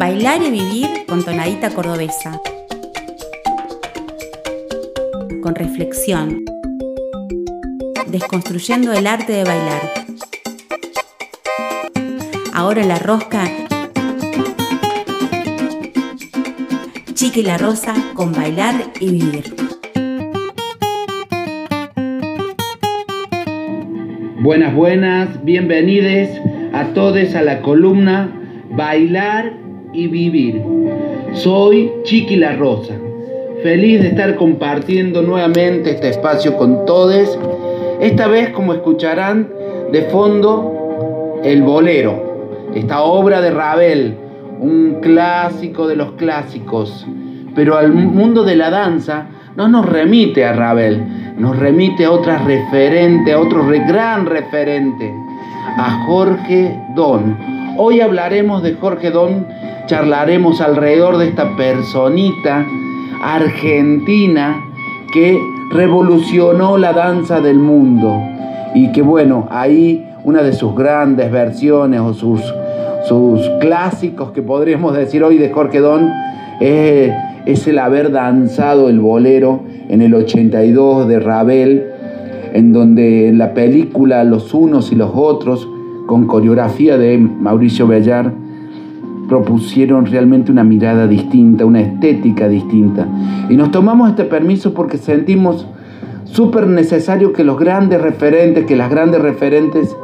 Bailar y vivir con tonadita cordobesa. Con reflexión. Desconstruyendo el arte de bailar. Ahora la rosca. Chiqui la Rosa con bailar y vivir. Buenas, buenas, bienvenidos a todos a la columna Bailar y Vivir. Soy Chiqui La Rosa, feliz de estar compartiendo nuevamente este espacio con todos. Esta vez, como escucharán, de fondo, el bolero, esta obra de Ravel, un clásico de los clásicos, pero al mundo de la danza no nos remite a Ravel, nos remite a otra referente, a otro gran referente, a Jorge Don. Hoy hablaremos de Jorge Don, charlaremos alrededor de esta personita argentina que revolucionó la danza del mundo y que bueno, ahí una de sus grandes versiones o sus, sus clásicos que podríamos decir hoy de Jorge Don es el haber danzado el bolero en el 82 de Ravel, en donde en la película Los unos y los otros, con coreografía de Mauricio Bellar, propusieron realmente una mirada distinta, una estética distinta. Y nos tomamos este permiso porque sentimos súper necesario que los grandes referentes, que las grandes referentes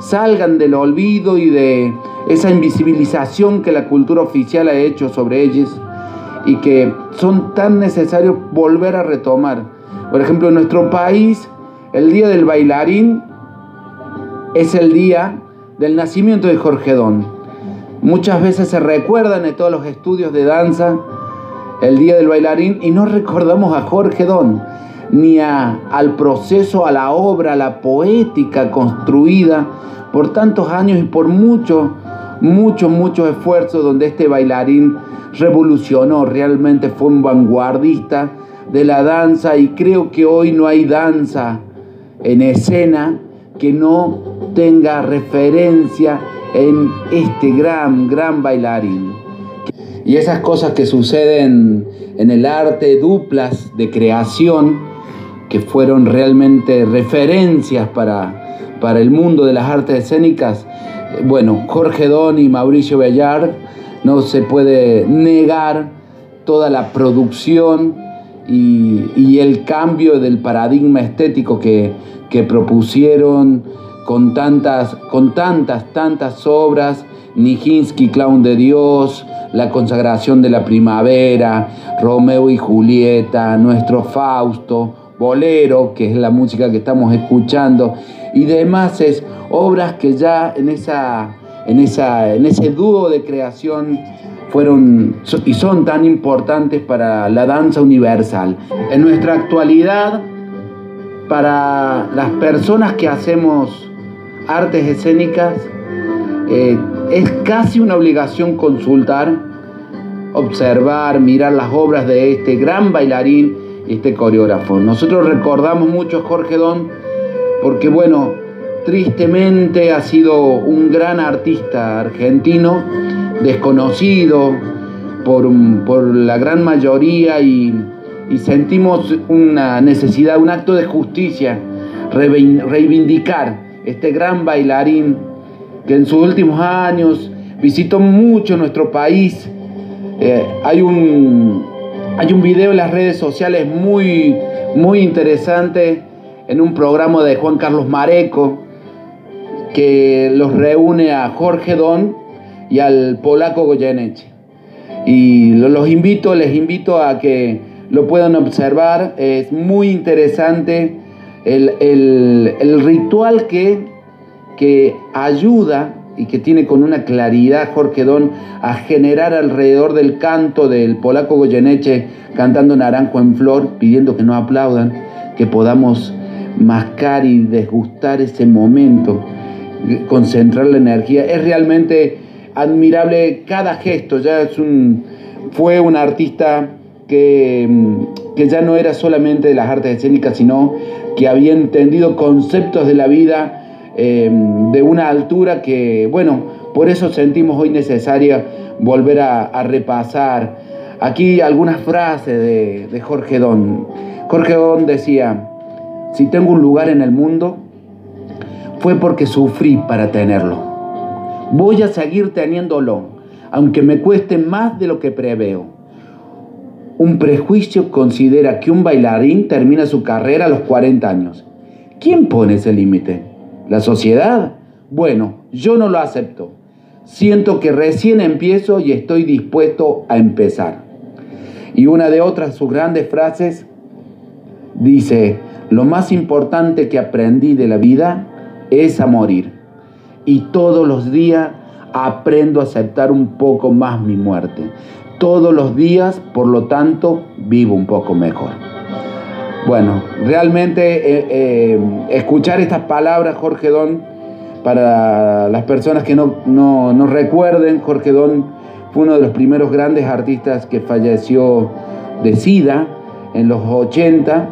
salgan del olvido y de esa invisibilización que la cultura oficial ha hecho sobre ellos y que son tan necesarios volver a retomar. Por ejemplo, en nuestro país, el Día del Bailarín es el día del nacimiento de Jorge Don. Muchas veces se recuerdan en todos los estudios de danza el Día del Bailarín y no recordamos a Jorge Don, ni a, al proceso, a la obra, a la poética construida por tantos años y por mucho, mucho, mucho esfuerzo donde este bailarín revolucionó, realmente fue un vanguardista de la danza y creo que hoy no hay danza en escena que no tenga referencia en este gran, gran bailarín. Y esas cosas que suceden en el arte, duplas de creación, que fueron realmente referencias para, para el mundo de las artes escénicas, bueno, Jorge Don y Mauricio Bellar no se puede negar toda la producción y, el cambio del paradigma estético que, propusieron con tantas, con tantas, tantas obras, Nijinsky, Clown de Dios, La consagración de la primavera, Romeo y Julieta, Nuestro Fausto, Bolero, que es la música que estamos escuchando, y demás es obras que ya en esa en, esa, en ese dúo de creación fueron y son tan importantes para la danza universal. En nuestra actualidad, para las personas que hacemos artes escénicas, eh, es casi una obligación consultar, observar, mirar las obras de este gran bailarín este coreógrafo. Nosotros recordamos mucho a Jorge Don porque, bueno, tristemente ha sido un gran artista argentino, desconocido por, la gran mayoría y, sentimos una necesidad, un acto de justicia, reivindicar este gran bailarín que en sus últimos años visitó mucho nuestro país. Eh, hay, un, hay un video en las redes sociales muy, muy interesante en un programa de Juan Carlos Mareco, que los reúne a Jorge Don y al polaco Goyeneche. Y los invito, les invito a que lo puedan observar. Es muy interesante el, ritual que, que ayuda y que tiene con una claridad Jorge Don a generar alrededor del canto del polaco Goyeneche cantando Naranjo en Flor, pidiendo que no aplaudan, que podamos mascar y desgustar ese momento concentrar la energía. Es realmente admirable cada gesto. Ya es un, fue un artista que, que ya no era solamente de las artes escénicas, sino que había entendido conceptos de la vida eh, de una altura que, bueno, Por eso sentimos hoy necesaria volver a, repasar aquí algunas frases de, de Jorge Don. Jorge Don decía, si tengo un lugar en el mundo, fue porque sufrí para tenerlo. Voy a seguir teniéndolo, aunque me cueste más de lo que preveo. Un prejuicio considera que un bailarín termina su carrera a los 40 años. ¿Quién pone ese límite? ¿La sociedad? Bueno, yo no lo acepto. Siento que recién empiezo y estoy dispuesto a empezar. Y una de otras sus grandes frases dice, lo más importante que aprendí de la vida es a morir. Y todos los días aprendo a aceptar un poco más mi muerte. Todos los días, por lo tanto, vivo un poco mejor. Bueno, realmente eh, eh, escuchar estas palabras, Jorge Don, para las personas que no, no recuerden, Jorge Don fue uno de los primeros grandes artistas que falleció de SIDA en los 80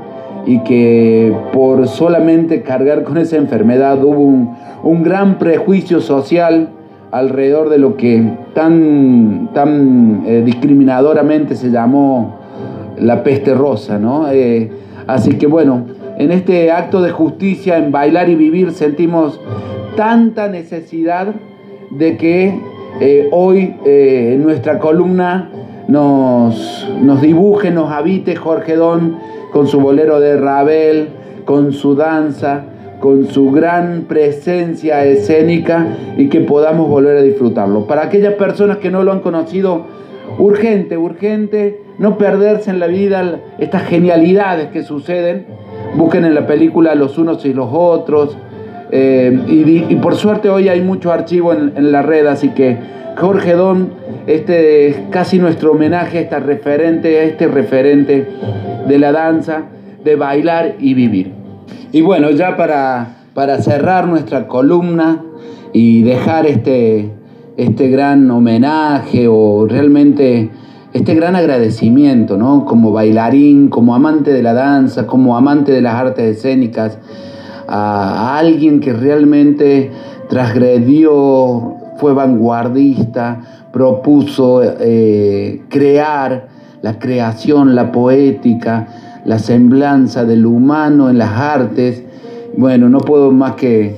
y que por solamente cargar con esa enfermedad hubo un, gran prejuicio social alrededor de lo que tan, tan eh, discriminadoramente se llamó la peste rosa, ¿no? Eh, así que bueno, en este acto de justicia, en bailar y vivir, sentimos tanta necesidad de que eh, hoy en nuestra columna nos, nos dibuje, nos habite Jorge Don con su bolero de Ravel, con su danza, con su gran presencia escénica y que podamos volver a disfrutarlo. Para aquellas personas que no lo han conocido, urgente, urgente, no perderse en la vida estas genialidades que suceden. Busquen en la película los unos y los otros. Eh, y, por suerte hoy hay mucho archivo en, la red, así que Jorge Don, este es casi nuestro homenaje a referente, a este referente de la danza, de bailar y vivir. Y bueno, ya para, para cerrar nuestra columna y dejar este, este gran homenaje o realmente este gran agradecimiento, ¿no? Como bailarín, como amante de la danza, como amante de las artes escénicas, a, alguien que realmente transgredió, fue vanguardista, propuso eh, crear la creación, la poética, la semblanza del humano en las artes. Bueno, no puedo más que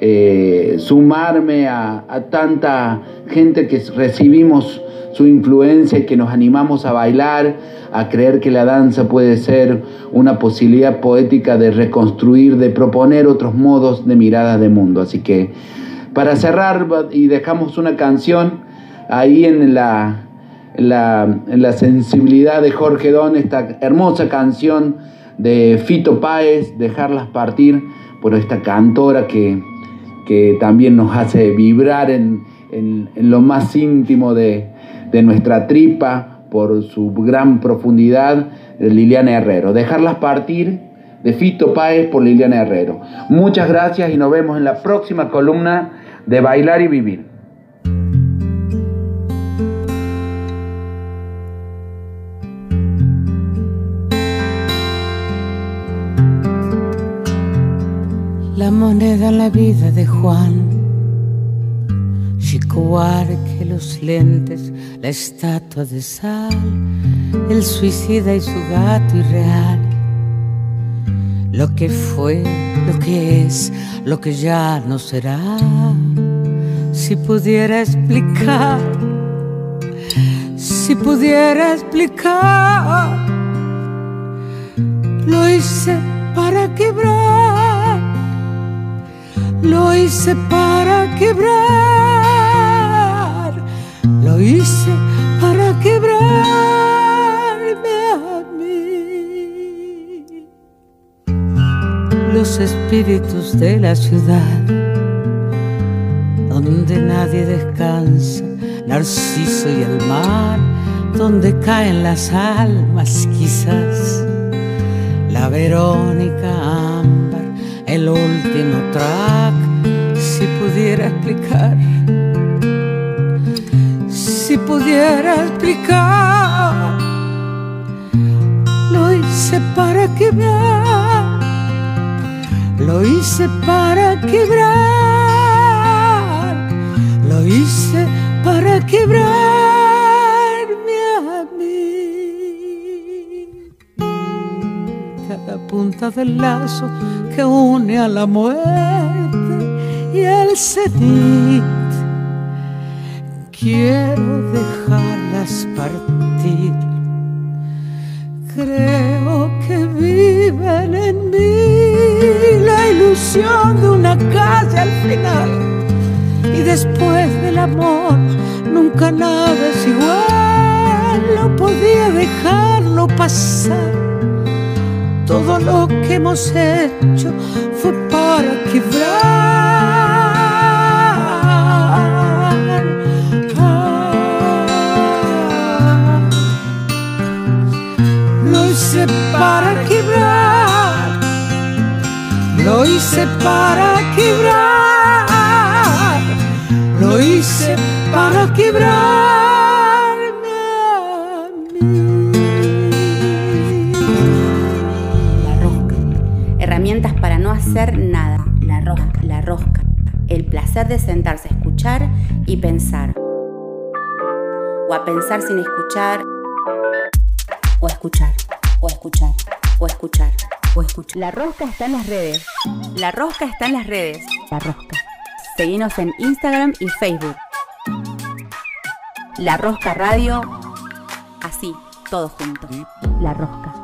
eh, sumarme a, tanta gente que recibimos su influencia y que nos animamos a bailar, a creer que la danza puede ser una posibilidad poética de reconstruir, de proponer otros modos de mirada de mundo. Así que para cerrar y dejamos una canción ahí en la en la, sensibilidad de Jorge Don, esta hermosa canción de Fito Páez, Dejarlas Partir, por esta cantora que, también nos hace vibrar en, lo más íntimo de, nuestra tripa, por su gran profundidad, Liliana Herrero. Dejarlas Partir de Fito Páez por Liliana Herrero. Muchas gracias y nos vemos en la próxima columna de Bailar y Vivir. Moneda en la vida de Juan. Chico que los lentes, la estatua de sal, el suicida y su gato irreal. Lo que fue, lo que es, lo que ya no será. Si pudiera explicar, si pudiera explicar, lo hice para quebrar hice para quebrar, lo hice para quebrarme a mí. Los espíritus de la ciudad, donde nadie descansa, Narciso y el mar, donde caen las almas quizás, la Verónica el último track, si pudiera explicar, si pudiera explicar, lo hice para quebrar, lo hice para quebrar, lo hice para. Cada punta del lazo que une a la muerte y el cenit. Quiero dejarlas partir. Creo que viven en mí la ilusión de una calle al final y después del amor nunca nada es igual, no podía dejarlo pasar. Todo lo que hemos hecho fue para quebrar. Lo hice para quebrar lo hice para quebrarme a mí. La rosca. Herramientas para no hacer nada. La rosca, la rosca. El placer de sentarse a escuchar y pensar. O a pensar sin escuchar. O a escuchar. O a escuchar. O a escuchar. O. La rosca está en las redes. La rosca está en las redes. La rosca. Seguinos en Instagram y Facebook. La Rosca Radio, así, todos juntos. La Rosca.